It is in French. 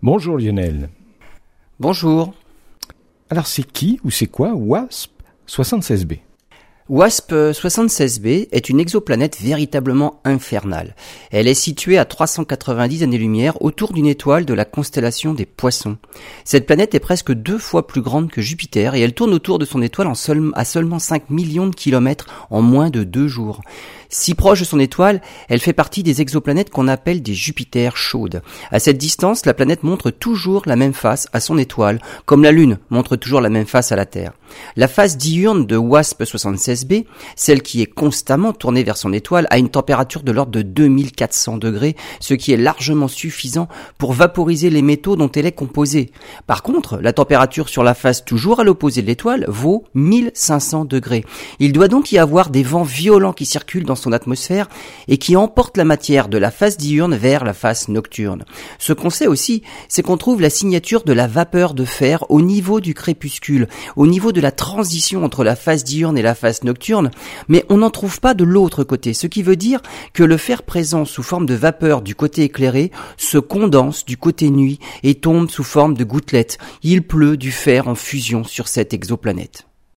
Bonjour Lionel. Bonjour. Alors c'est qui ou c'est quoi WASP 76b WASP 76b est une exoplanète véritablement infernale. Elle est située à 390 années-lumière autour d'une étoile de la constellation des Poissons. Cette planète est presque deux fois plus grande que Jupiter et elle tourne autour de son étoile à seulement 5 millions de kilomètres en moins de deux jours. Si proche de son étoile, elle fait partie des exoplanètes qu'on appelle des Jupiters chaudes. À cette distance, la planète montre toujours la même face à son étoile, comme la Lune montre toujours la même face à la Terre. La face diurne de WASP 76b, celle qui est constamment tournée vers son étoile, a une température de l'ordre de 2400 degrés, ce qui est largement suffisant pour vaporiser les métaux dont elle est composée. Par contre, la température sur la face toujours à l'opposé de l'étoile vaut 1500 degrés. Il doit donc y avoir des vents violents qui circulent dans son atmosphère et qui emporte la matière de la face diurne vers la face nocturne. Ce qu'on sait aussi, c'est qu'on trouve la signature de la vapeur de fer au niveau du crépuscule, au niveau de la transition entre la face diurne et la face nocturne, mais on n'en trouve pas de l'autre côté, ce qui veut dire que le fer présent sous forme de vapeur du côté éclairé se condense du côté nuit et tombe sous forme de gouttelettes. Il pleut du fer en fusion sur cette exoplanète.